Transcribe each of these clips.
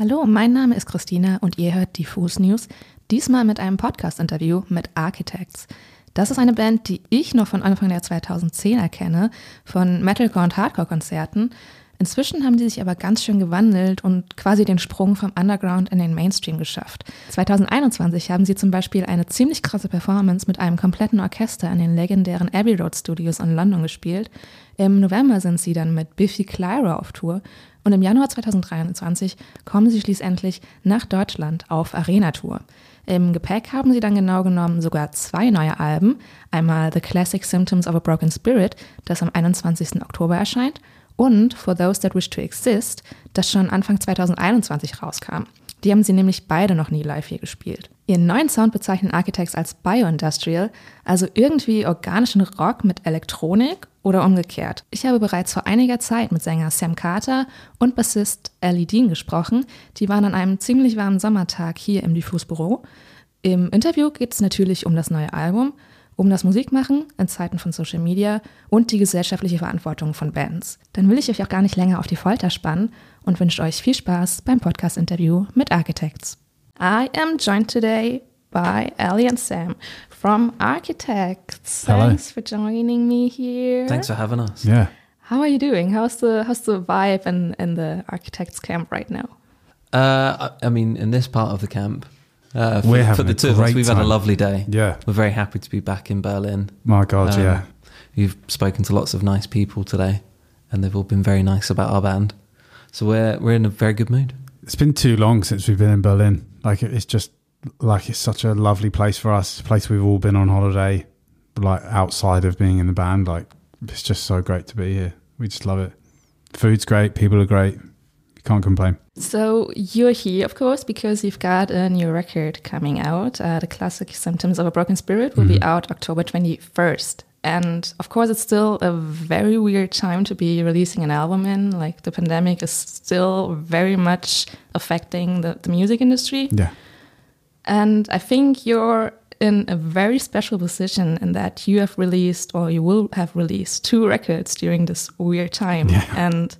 Hallo, mein Name ist Christina und ihr hört Diffus News, diesmal mit einem Podcast-Interview mit Architects. Das ist eine Band, die ich noch von Anfang der 2010er kenne, von Metalcore und Hardcore-Konzerten. Inzwischen haben sie sich aber ganz schön gewandelt und quasi den Sprung vom Underground in den Mainstream geschafft. 2021 haben sie zum Beispiel eine ziemlich krasse Performance mit einem kompletten Orchester in den legendären Abbey Road Studios in London gespielt. Im November sind sie dann mit Biffy Clyro auf Tour und im Januar 2023 kommen sie schließlich nach Deutschland auf Arena-Tour. Im Gepäck haben sie dann genau genommen sogar zwei neue Alben. Einmal The Classic Symptoms of a Broken Spirit, das am 21. Oktober erscheint, und For Those That Wish to Exist, das schon Anfang 2021 rauskam. Die haben sie nämlich beide noch nie live hier gespielt. Ihren neuen Sound bezeichnen Architects als Bioindustrial, also irgendwie organischen Rock mit Elektronik oder umgekehrt. Ich habe bereits vor einiger Zeit mit Sänger Sam Carter und Bassist Ellie Dean gesprochen. Die waren an einem ziemlich warmen Sommertag hier im Diffus Büro. Im Interview geht es natürlich um das neue Album, um das Musikmachen in Zeiten von Social Media und die gesellschaftliche Verantwortung von Bands. Dann will ich euch auch gar nicht länger auf die Folter spannen und wünsche euch viel Spaß beim Podcast-Interview mit Architects. I am joined today by Ellie and Sam from Architects. Hello. Thanks for joining me here. Thanks for having us. Yeah. How are you doing? How's the how's the vibe in, in the architects camp right now? Uh, I I mean, in this part of the camp, uh, for, We're for having the a two of us, we've had a lovely day. Yeah. We're very happy to be back in Berlin. My God, Um, yeah. You've spoken to lots of nice people today, and they've all been very nice about our band. So we're we're in a very good mood. It's been too long since we've been in Berlin. Like it's just like it's such a lovely place for us—a place we've all been on holiday, like outside of being in the band. Like it's just so great to be here. We just love it. Food's great. People are great. You can't complain. So you're here, of course, because you've got a new record coming out. Uh, the classic "Symptoms of a Broken Spirit" will be out October 21st, and of course, it's still a very weird time to be releasing an album in. Like the pandemic is still very much affecting the, the music industry. Yeah. And I think you're in a very special position in that you have released or you will have released two records during this weird time. Yeah. And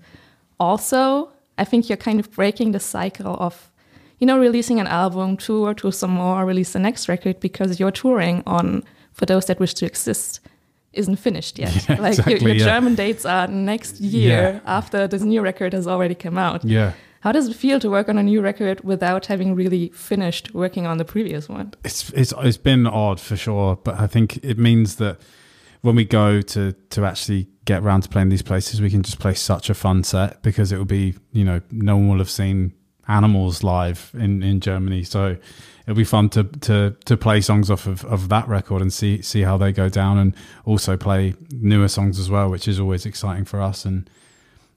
also, I think you're kind of breaking the cycle of, you know, releasing an album, tour, tour some more, release the next record because your touring on For Those That Wish to Exist isn't finished yet. Yeah, like your, exactly, your yeah. German dates are next year after this new record has already come out. Yeah. How does it feel to work on a new record without having really finished working on the previous one? it's it's it's been odd for sure, but I think it means that when we go to to actually get around to playing these places, we can just play such a fun set because it will be you know no one will have seen animals live in in Germany, so it'll be fun to to to play songs off of, of that record and see see how they go down, and also play newer songs as well, which is always exciting for us. And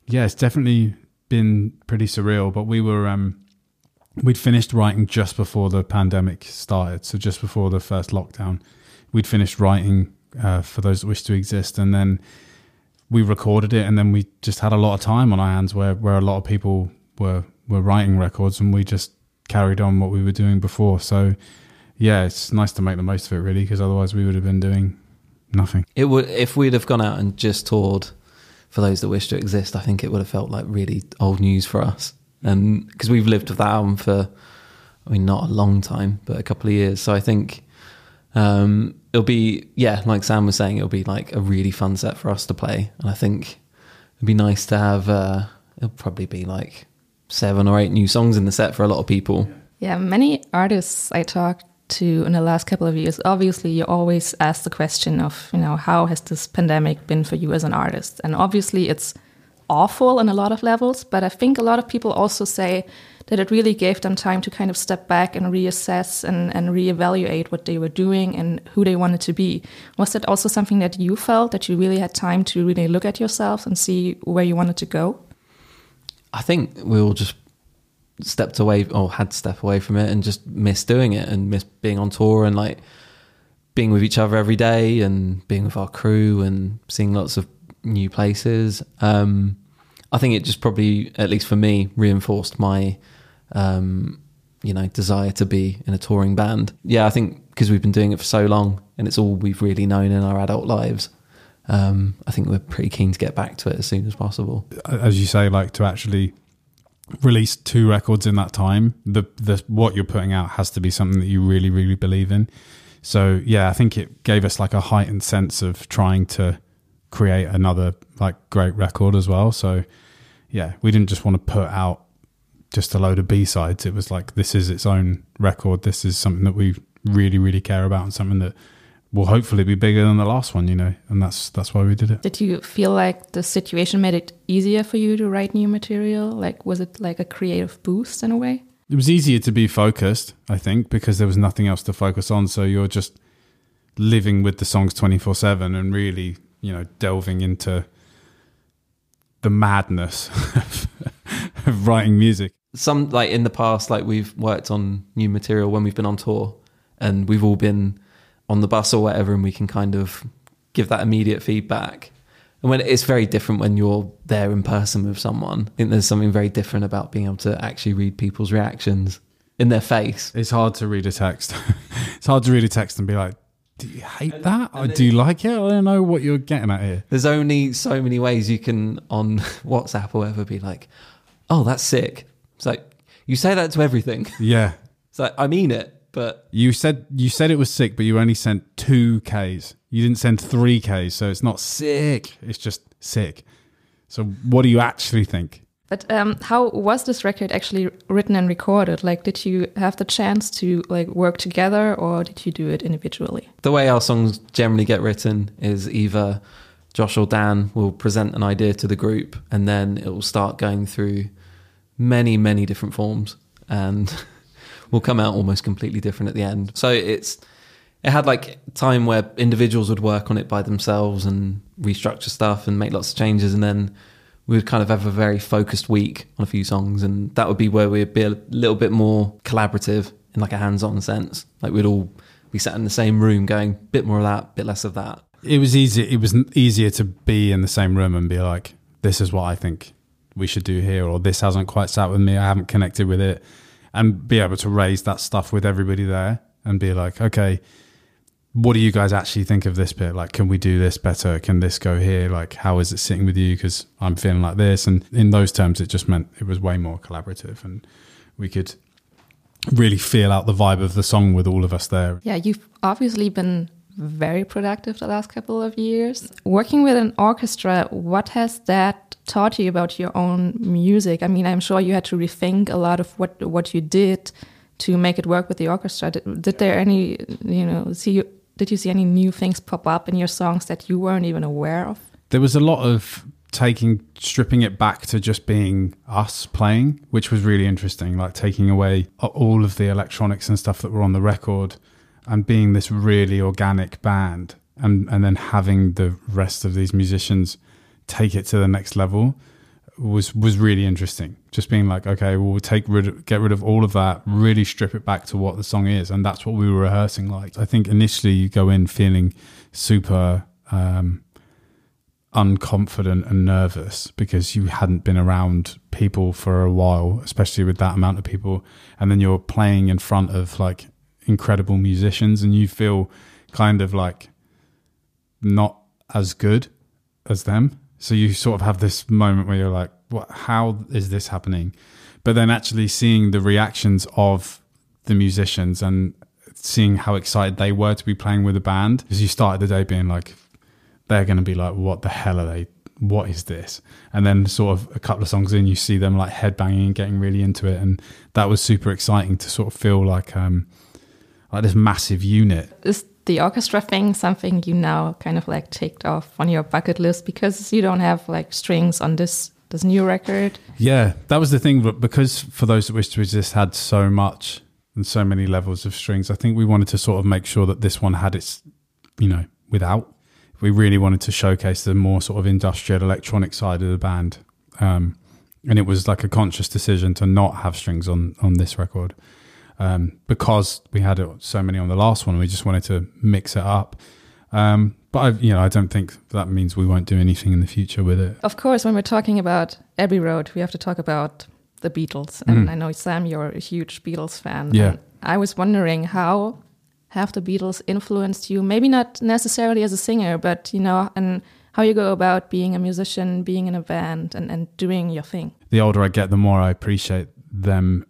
yeah, it's definitely been pretty surreal, but we were um we'd finished writing just before the pandemic started, so just before the first lockdown. We'd finished writing uh, for those that wish to exist, and then we recorded it, and then we just had a lot of time on our hands where where a lot of people were were writing records, and we just carried on what we were doing before. So yeah, it's nice to make the most of it, really, because otherwise we would have been doing nothing. It would if we'd have gone out and just toured for those that wish to exist. I think it would have felt like really old news for us, and because we've lived with that album for, I mean, not a long time, but a couple of years. So I think um, it'll be yeah, like Sam was saying, it'll be like a really fun set for us to play, and I think it'd be nice to have. Uh, it'll probably be like seven or eight new songs in the set for a lot of people. Yeah, many artists I talked to in the last couple of years, obviously you always ask the question of, you know, how has this pandemic been for you as an artist? And obviously it's awful on a lot of levels, but I think a lot of people also say that it really gave them time to kind of step back and reassess and, and reevaluate what they were doing and who they wanted to be. Was that also something that you felt that you really had time to really look at yourself and see where you wanted to go? I think we all just stepped away or had to step away from it and just miss doing it and miss being on tour and like being with each other every day and being with our crew and seeing lots of new places. Um, I think it just probably, at least for me, reinforced my, um, you know, desire to be in a touring band. Yeah, I think because we've been doing it for so long and it's all we've really known in our adult lives. Um, I think we're pretty keen to get back to it as soon as possible. as you say, like to actually released two records in that time, the the what you're putting out has to be something that you really really believe in. So yeah, I think it gave us like a heightened sense of trying to create another like great record as well. So yeah, we didn't just want to put out just a load of B sides. It was like this is its own record. This is something that we really really care about and something that will hopefully be bigger than the last one, you know. And that's that's why we did it. Did you feel like the situation made it easier for you to write new material? Like was it like a creative boost in a way? It was easier to be focused, I think, because there was nothing else to focus on. So you're just living with the songs 24 7 and really, you know, delving into the madness of writing music. Some like in the past, like we've worked on new material when we've been on tour, and we've all been on the bus or whatever, and we can kind of give that immediate feedback. And when it's very different when you're there in person with someone, I think there's something very different about being able to actually read people's reactions in their face. It's hard to read a text. it's hard to read a text and be like, do you hate that? Or do you like it? I don't know what you're getting at here. There's only so many ways you can on WhatsApp or whatever be like, oh, that's sick. It's like you say that to everything. Yeah. It's like I mean it, but You said you said it was sick, but you only sent two Ks. You didn't send three Ks, so it's not sick. It's just sick. So what do you actually think? But um, how was this record actually written and recorded? Like, did you have the chance to like work together, or did you do it individually? the way our songs generally get written is either Josh or Dan will present an idea to the group and then it will start going through many, many different forms and will come out almost completely different at the end. So it's it had like time where individuals would work on it by themselves and restructure stuff and make lots of changes and then we would kind of have a very focused week on a few songs and that would be where we'd be a little bit more collaborative in like a hands-on sense like we'd all be sat in the same room going bit more of that bit less of that It was easy. It was easier to be in the same room and be like, "This is what I think we should do here," or "This hasn't quite sat with me. I haven't connected with it," and be able to raise that stuff with everybody there and be like, "Okay, what do you guys actually think of this bit? Like, can we do this better? Can this go here? Like, how is it sitting with you? Because I'm feeling like this." And in those terms, it just meant it was way more collaborative, and we could really feel out the vibe of the song with all of us there. Yeah, you've obviously been very productive the last couple of years. Working with an orchestra, what has that taught you about your own music? I mean, I'm sure you had to rethink a lot of what what you did to make it work with the orchestra. Did, did there any, you know, see did you see any new things pop up in your songs that you weren't even aware of? there was a lot of taking stripping it back to just being us playing which was really interesting like taking away all of the electronics and stuff that were on the record and being this really organic band and and then having the rest of these musicians take it to the next level was was really interesting just being like okay well, take rid of, get rid of all of that really strip it back to what the song is and that's what we were rehearsing like i think initially you go in feeling super um unconfident and nervous because you hadn't been around people for a while, especially with that amount of people. And then you're playing in front of like incredible musicians and you feel kind of like not as good as them. So you sort of have this moment where you're like, what, how is this happening? But then actually seeing the reactions of the musicians and seeing how excited they were to be playing with a band because you started the day being like, they're going to be like, what the hell are they? What is this? And then, sort of, a couple of songs in, you see them like headbanging and getting really into it, and that was super exciting to sort of feel like, um, like this massive unit. Is the orchestra thing something you now kind of like ticked off on your bucket list because you don't have like strings on this this new record? Yeah, that was the thing. But because for those that wish to exist had so much and so many levels of strings, I think we wanted to sort of make sure that this one had its, you know, without. We really wanted to showcase the more sort of industrial electronic side of the band. Um, and it was like a conscious decision to not have strings on, on this record um, because we had so many on the last one. We just wanted to mix it up. Um, but I, you know, I don't think that means we won't do anything in the future with it. Of course, when we're talking about Abbey Road, we have to talk about the Beatles. And I know Sam, you're a huge Beatles fan. Yeah. And I was wondering how have the Beatles influenced you? Maybe not necessarily as a singer, but you know, and how you go about being a musician, being in a band, and, and doing your thing. The older I get, the more I appreciate them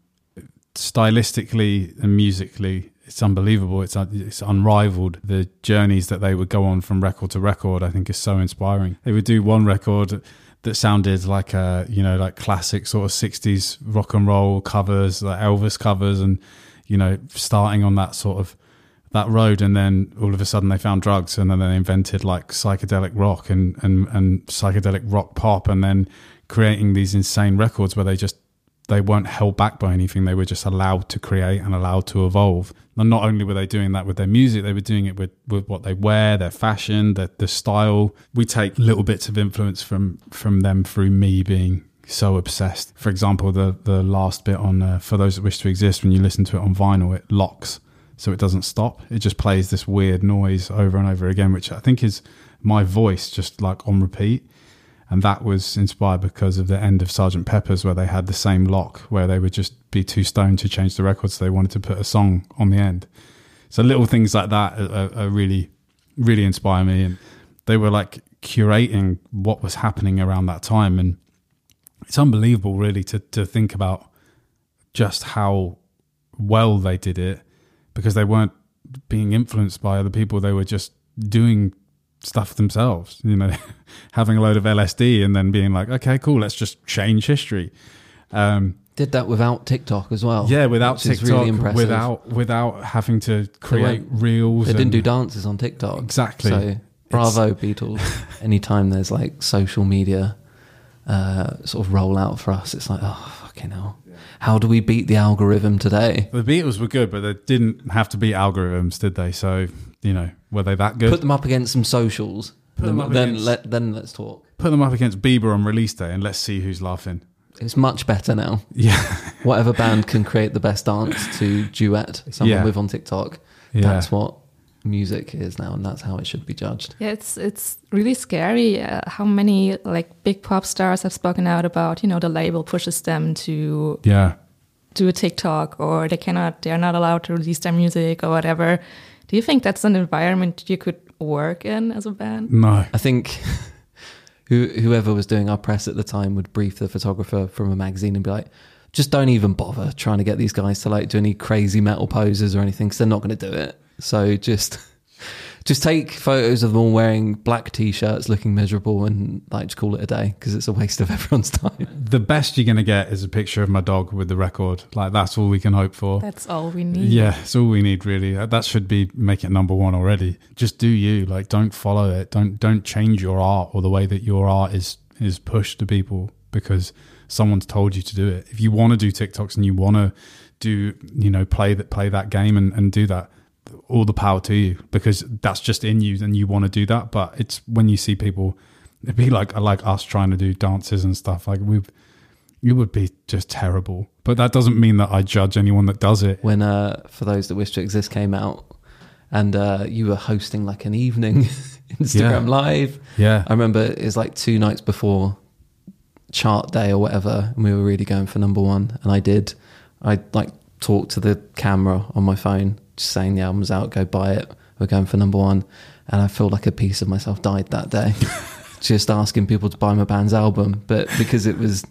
stylistically and musically. It's unbelievable. It's uh, it's unrivaled. The journeys that they would go on from record to record, I think, is so inspiring. They would do one record that sounded like a you know like classic sort of 60s rock and roll covers like elvis covers and you know starting on that sort of that road and then all of a sudden they found drugs and then they invented like psychedelic rock and and, and psychedelic rock pop and then creating these insane records where they just they weren't held back by anything. They were just allowed to create and allowed to evolve. And not only were they doing that with their music, they were doing it with, with what they wear, their fashion, the style. We take little bits of influence from from them through me being so obsessed. For example, the the last bit on uh, "For Those That Wish to Exist," when you listen to it on vinyl, it locks, so it doesn't stop. It just plays this weird noise over and over again, which I think is my voice just like on repeat and that was inspired because of the end of Sergeant Pepper's, where they had the same lock, where they would just be too stoned to change the records. So they wanted to put a song on the end. So little things like that are, are really, really inspire me. And they were like curating what was happening around that time, and it's unbelievable, really, to to think about just how well they did it because they weren't being influenced by other people. They were just doing stuff themselves, you know, having a load of LSD and then being like, okay, cool, let's just change history. Um, Did that without TikTok as well. yeah, without TikTok, really impressive. without without having to create weren't- reels. They didn't do dances on TikTok. Exactly. So bravo, Beatles. Anytime there's like social media uh, sort of rollout for us, it's like, oh, fucking hell. How do we beat the algorithm today? The Beatles were good, but they didn't have to be algorithms, did they? So you know, were they that good? Put them up against some socials. Put them then, up then against- let then let's talk. Put them up against Bieber on release day, and let's see who's laughing. It's much better now. Yeah, Whatever band can create the best dance to duet someone Yeah. with on TikTok, yeah. that's what music is now, and that's how it should be judged. Yeah, it's it's really scary uh, how many like big pop stars have spoken out about you know the label pushes them to yeah. do a TikTok or they cannot they're not allowed to release their music or whatever. Do you think that's an environment you could work in as a band? No, I think who, whoever was doing our press at the time would brief the photographer from a magazine and be like, just don't even bother trying to get these guys to like do any crazy metal poses or anything because they're not going to do it. So just just take photos of them all wearing black t-shirts looking miserable and like just call it a day because it's a waste of everyone's time. the best you're gonna get is a picture of my dog with the record. Like that's all we can hope for. That's all we need. Yeah, it's all we need really. Uh, That should be make it number one already. Just do you. Like don't follow it. Don't don't change your art or the way that your art is is pushed to people because someone's told you to do it. If you want to do TikToks and you want to do you know play that play that game and, and do that, all the power to you because that's just in you and you want to do that. But it's when you see people, it'd be like like us trying to do dances and stuff. Like we, it would be just terrible. But that doesn't mean that I judge anyone that does it. When uh, For Those That Wish to Exist came out and uh, you were hosting like an evening Instagram Yeah. live. Yeah. I remember it was like two nights before chart day or whatever, and we were really going for number one. And I did. I like talked to the camera on my phone, saying the album's out, go buy it. We're going for number one. And I feel like a piece of myself died that day, just asking people to buy my band's album. But because it was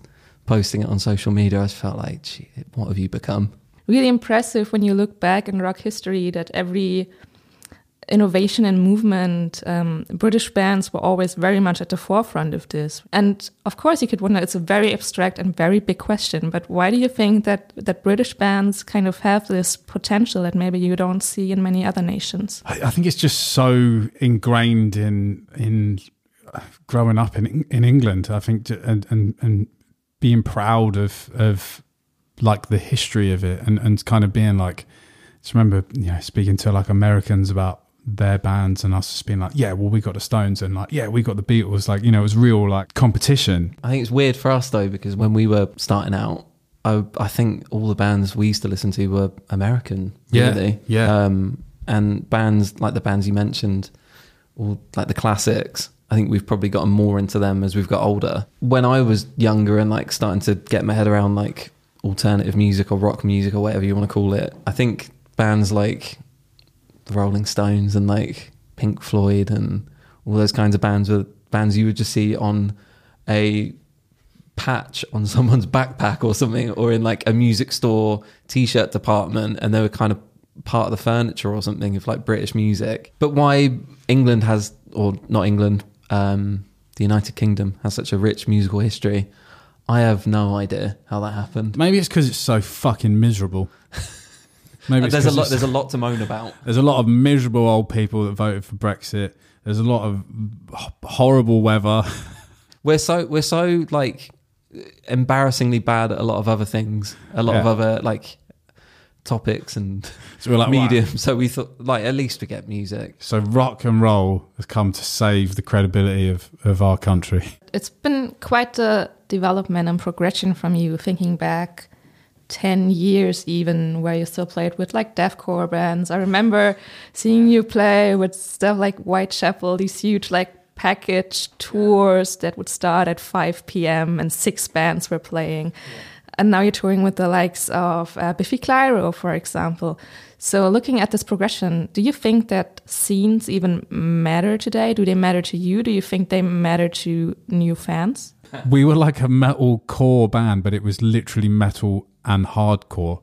posting it on social media, I just felt like, what have you become? Really impressive when you look back in rock history that every innovation and movement, um, British bands were always very much at the forefront of this. And of course, you could wonder it's a very abstract and very big question, but why do you think that, that British bands kind of have this potential that maybe you don't see in many other nations? I, I think it's just so ingrained in in uh, growing up in in England. I think and and and being proud of of like the history of it and and kind of being like just remember you know speaking to like Americans about their bands and us just being like yeah well we got the Stones and like yeah we got the Beatles like you know it was real like competition I think it's weird for us though because when we were starting out, I, I think all the bands we used to listen to were American. Yeah, yeah. Um, and bands like the bands you mentioned, or like the classics. I think we've probably gotten more into them as we've got older. When I was younger and like starting to get my head around like alternative music or rock music or whatever you want to call it, I think bands like the Rolling Stones and like Pink Floyd and all those kinds of bands were bands you would just see on a patch on someone's backpack or something, or in like a music store t-shirt department, and they were kind of part of the furniture or something of like British music. But why England has, or not England, um, the United Kingdom has such a rich musical history, I have no idea how that happened. Maybe it's because it's so fucking miserable. Maybe uh, there's a 'cause lot. There's a lot to moan about. There's a lot of miserable old people that voted for Brexit. There's a lot of horrible weather. We're so we're so like embarrassingly bad at a lot of other things, a lot of other like topics and So we're like, wow. medium. So we thought, like, at least we get music. So rock and roll has come to save the credibility of, of our country. It's been quite a development and progression from you thinking back 10 years even where you still played with like deathcore bands. I remember seeing you play with stuff like Whitechapel, these huge like package tours that would start at 5 p.m. and six bands were playing. And now you're touring with the likes of uh, Biffy Clyro, for example. So, looking at this progression, do you think that scenes even matter today? Do they matter to you? Do you think they matter to new fans? we were like a metal core band, but it was literally metal and hardcore,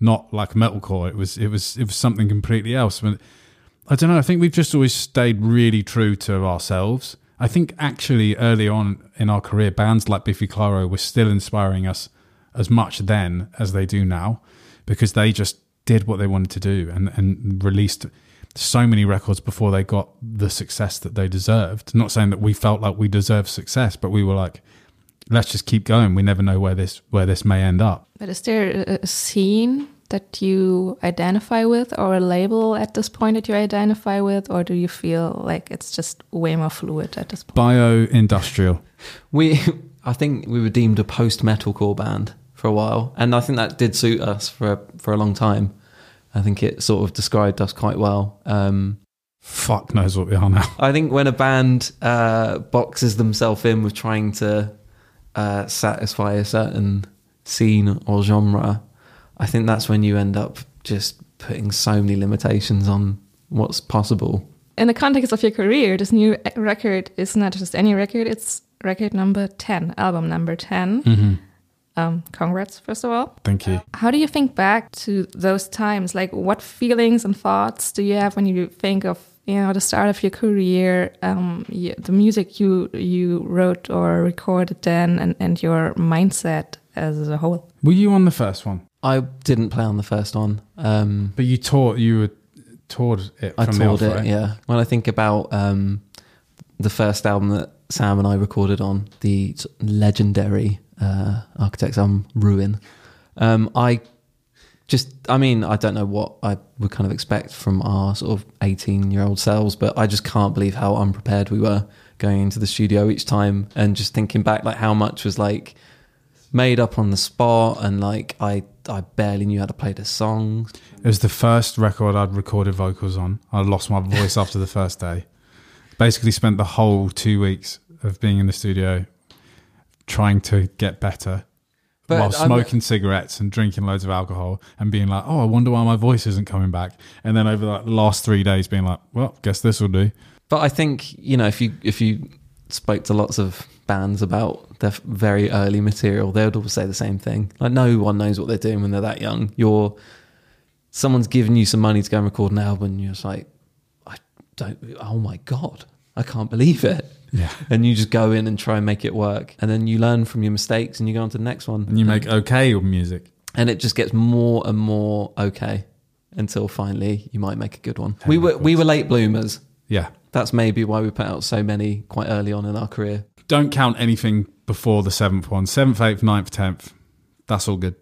not like metalcore. It was it was it was something completely else. I don't know. I think we've just always stayed really true to ourselves. I think actually early on in our career, bands like Biffy Clyro were still inspiring us as much then as they do now, because they just did what they wanted to do and and released so many records before they got the success that they deserved. Not saying that we felt like we deserved success, but we were like, let's just keep going. We never know where this where this may end up. But is there a- a scene that you identify with, or a label at this point that you identify with, or do you feel like it's just way more fluid at this point? Bio industrial. We, I think we were deemed a post metalcore band for a while, and I think that did suit us for for a long time. I think it sort of described us quite well. Um, Fuck knows what we are now. I think when a band uh, boxes themselves in with trying to uh, satisfy a certain scene or genre, I think that's when you end up just putting so many limitations on what's possible. In the context of your career, this new record is not just any record, it's record number 10, album number 10. Mm-hmm. Um, congrats, first of all. Thank you. How do you think back to those times? Like, what feelings and thoughts do you have when you think of you know the start of your career, um, y the music you you wrote or recorded then, and, and your mindset as a whole? Were you on the first one? I didn't play on the first one. Um, But you taught you were toured it I from the toured it, right? yeah. When I think about um, the first album that Sam and I recorded on, the legendary uh, Architects album, Ruin, um, I just, I mean, I don't know what I would kind of expect from our sort of 18 year old selves, but I just can't believe how unprepared we were going into the studio each time and just thinking back, like how much was like made up on the spot and like I, I barely knew how to play the songs. It was the first record I'd recorded vocals on. I lost my voice after the first day. Basically, spent the whole two weeks of being in the studio trying to get better But while I'm- smoking cigarettes and drinking loads of alcohol and being like, oh, I wonder why my voice isn't coming back. And then over like the last three days, being like, well, guess this will do. But I think you know if you if you spoke to lots of bands about their very early material, they would all say the same thing. Like no one knows what they're doing when they're that young. You're someone's giving you some money to go and record an album, and you're just like, I don't. Oh my god, I can't believe it. Yeah. And you just go in and try and make it work, and then you learn from your mistakes, and you go on to the next one, And you make okay music. and it just gets more and more okay until finally you might make a good one. We were we were late bloomers. Yeah. That's maybe why we put out so many quite early on in our career. Don't count anything before the seventh one. Seventh, eighth, ninth, tenth. That's all good.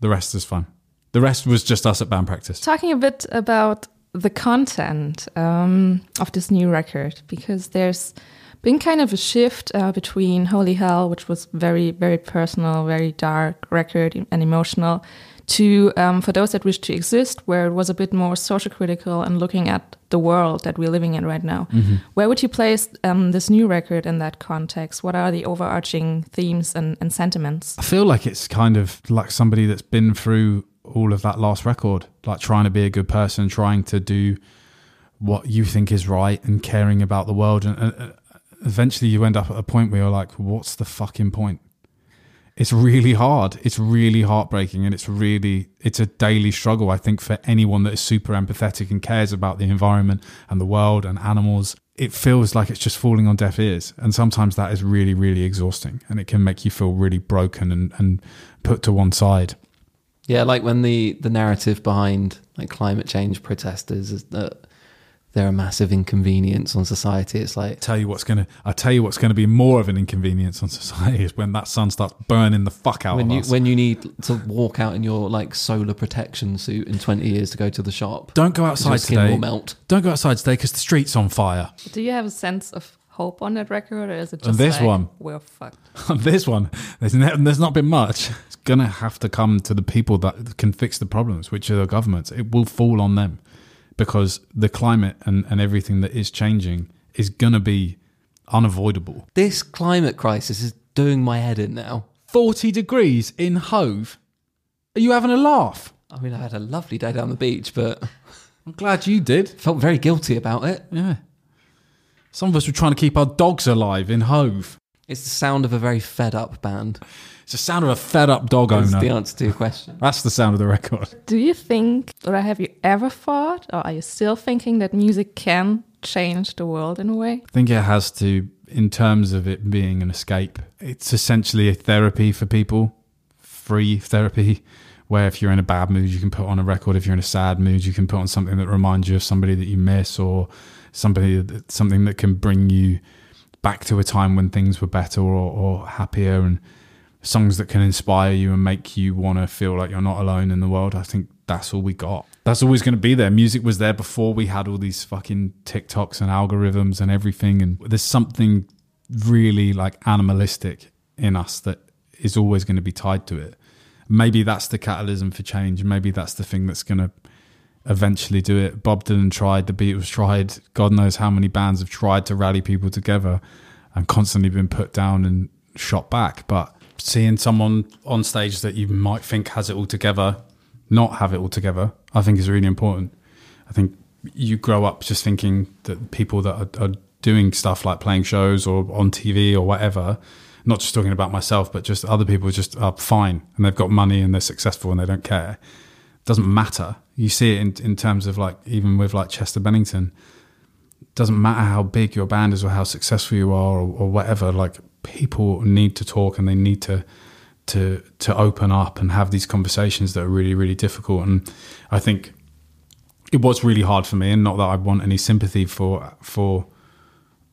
The rest is fine. The rest was just us at band practice. Talking a bit about the content um, of this new record, because there's been kind of a shift uh, between Holy Hell, which was very, very personal, very dark record and emotional, to um, For Those That Wish to Exist, where it was a bit more social critical and looking at the world that we're living in right now. Where would you place um, this new record in that context? What are the overarching themes and, and sentiments? I feel like it's kind of like somebody that's been through all of that last record, like trying to be a good person, trying to do what you think is right and caring about the world and, eventually you end up at a point where you're like, what's the fucking point? It's really hard. It's really heartbreaking and it's really it's a daily struggle I think for anyone that is super empathetic and cares about the environment and the world and animals. It feels like it's just falling on deaf ears. And sometimes that is really, really exhausting and it can make you feel really broken and, and put to one side. Yeah, like when the the narrative behind like climate change protesters is that they're a massive inconvenience on society. It's like tell you what's gonna I tell you what's gonna be more of an inconvenience on society is when that sun starts burning the fuck out when of you us. when you need to walk out in your like solar protection suit in twenty years to go to the shop. Don't go Your outside skin today. will melt. Don't go outside today because the street's on fire. Do you have a sense of hope on that record, or is it just On just this like, one. We're fucked. on this one, there's, ne- there's not been much. It's gonna have to come to the people that can fix the problems, which are the governments. It will fall on them because the climate and, and everything that is changing is gonna be unavoidable. This climate crisis is doing my head in now. 40 degrees in Hove. Are you having a laugh? I mean, I had a lovely day down the beach, but I'm glad you did. felt very guilty about it. Yeah. Some of us were trying to keep our dogs alive in Hove. It's the sound of a very fed up band. It's the sound of a fed up dog That's owner. the answer to your question. That's the sound of the record. Do you think, or have you ever thought, or are you still thinking that music can change the world in a way? I think it has to, in terms of it being an escape. It's essentially a therapy for people, free therapy, where if you're in a bad mood, you can put on a record. If you're in a sad mood, you can put on something that reminds you of somebody that you miss or somebody that, something that can bring you back to a time when things were better or, or happier and songs that can inspire you and make you want to feel like you're not alone in the world. I think that's all we got. That's always going to be there. Music was there before we had all these fucking TikToks and algorithms and everything. And there's something really like animalistic in us that is always going to be tied to it. Maybe that's the catalysm for change. Maybe that's the thing that's going to eventually do it. Bob Dylan tried, the Beatles tried. God knows how many bands have tried to rally people together and constantly been put down and shot back. But seeing someone on stage that you might think has it all together, not have it all together, I think is really important. I think you grow up just thinking that people that are, are doing stuff like playing shows or on TV or whatever, not just talking about myself, but just other people just are fine and they've got money and they're successful and they don't care. It doesn't matter. You see it in, in terms of like, even with like Chester Bennington, doesn't matter how big your band is or how successful you are or, or whatever, like people need to talk and they need to to to open up and have these conversations that are really really difficult. And I think it was really hard for me and not that I want any sympathy for for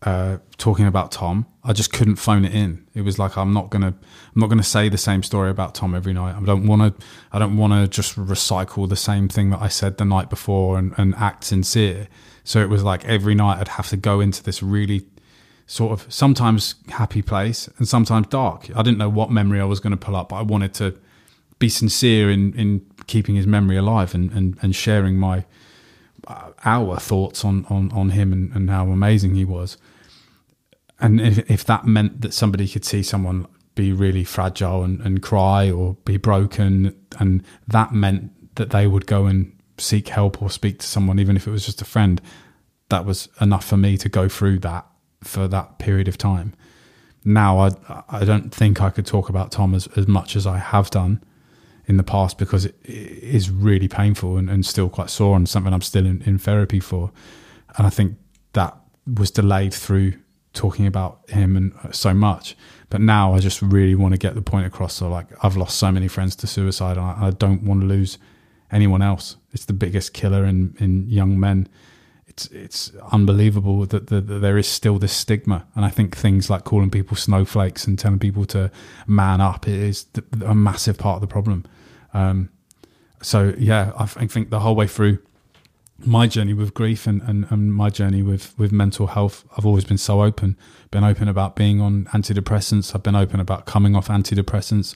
uh, talking about Tom. I just couldn't phone it in. It was like I'm not gonna I'm not gonna say the same story about Tom every night. I don't want to I don't want to just recycle the same thing that I said the night before and, and act sincere. So it was like every night I'd have to go into this really sort of sometimes happy place and sometimes dark. I didn't know what memory I was going to pull up, but I wanted to be sincere in, in keeping his memory alive and, and, and sharing my uh, our thoughts on, on, on him and, and how amazing he was. And if, if that meant that somebody could see someone be really fragile and, and cry or be broken, and that meant that they would go and seek help or speak to someone, even if it was just a friend, that was enough for me to go through that for that period of time. Now, I I don't think I could talk about Tom as, as much as I have done in the past because it, it is really painful and, and still quite sore and something I'm still in, in therapy for. And I think that was delayed through talking about him and uh, so much. But now I just really want to get the point across. So, like, I've lost so many friends to suicide, and I, I don't want to lose anyone else. It's the biggest killer in, in young men it's it's unbelievable that, that, there is still this stigma, and I think things like calling people snowflakes and telling people to man up is a massive part of the problem. Um, so yeah, I, I think the whole way through my journey with grief and, and, and my journey with, with mental health, I've always been so open. Been open about being on antidepressants. I've been open about coming off antidepressants.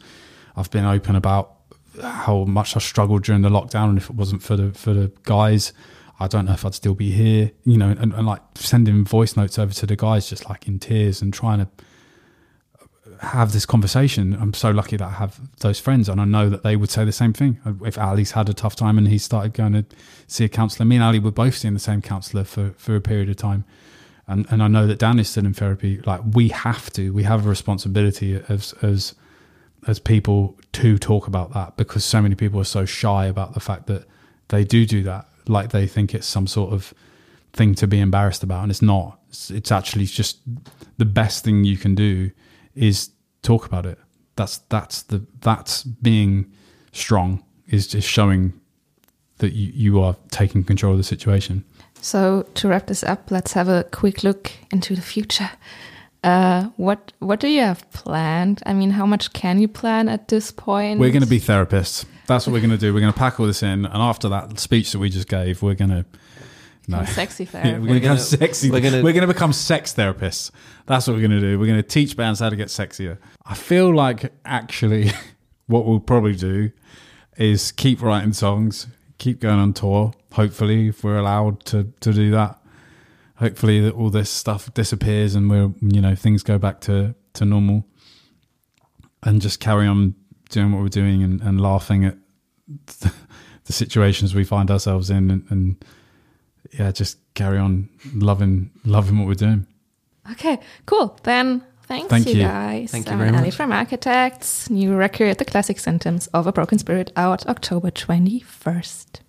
I've been open about how much I struggled during the lockdown, and if it wasn't for the for the guys, I don't know if I'd still be here, you know, and, and, like sending voice notes over to the guys, just like in tears and trying to have this conversation. I'm so lucky that I have those friends, and I know that they would say the same thing. If Ali's had a tough time and he started going to see a counsellor, me and Ali were both seeing the same counsellor for, for a period of time. and and I know that Dan is still in therapy. Like we have to, we have a responsibility as as as people to talk about that because so many people are so shy about the fact that they do do that. Like they think it's some sort of thing to be embarrassed about, and it's not. It's, it's actually just the best thing you can do is talk about it. That's that's the that's being strong is just showing that you, you are taking control of the situation. So to wrap this up, let's have a quick look into the future. Uh, what what do you have planned? I mean, how much can you plan at this point? We're going to be therapists. That's what we're going to do. We're going to pack all this in, and after that speech that we just gave, we're going to no sexy Yeah, therapy. we're going to become sexy. we're We're going to become sex therapists. That's what we're going to do. We're going to teach bands how to get sexier. I feel like actually, what we'll probably do is keep writing songs, keep going on tour. Hopefully, if we're allowed to to do that. Hopefully, that all this stuff disappears and we're you know things go back to to normal, and just carry on doing what we're doing and, and laughing at the, the situations we find ourselves in and, and yeah, just carry on loving loving what we're doing. Okay, cool. Then thanks, Thank you, you. guys. Thank you I'm very Ali much. from Architects. New record, The Classic Symptoms of a Broken Spirit, out October 21st.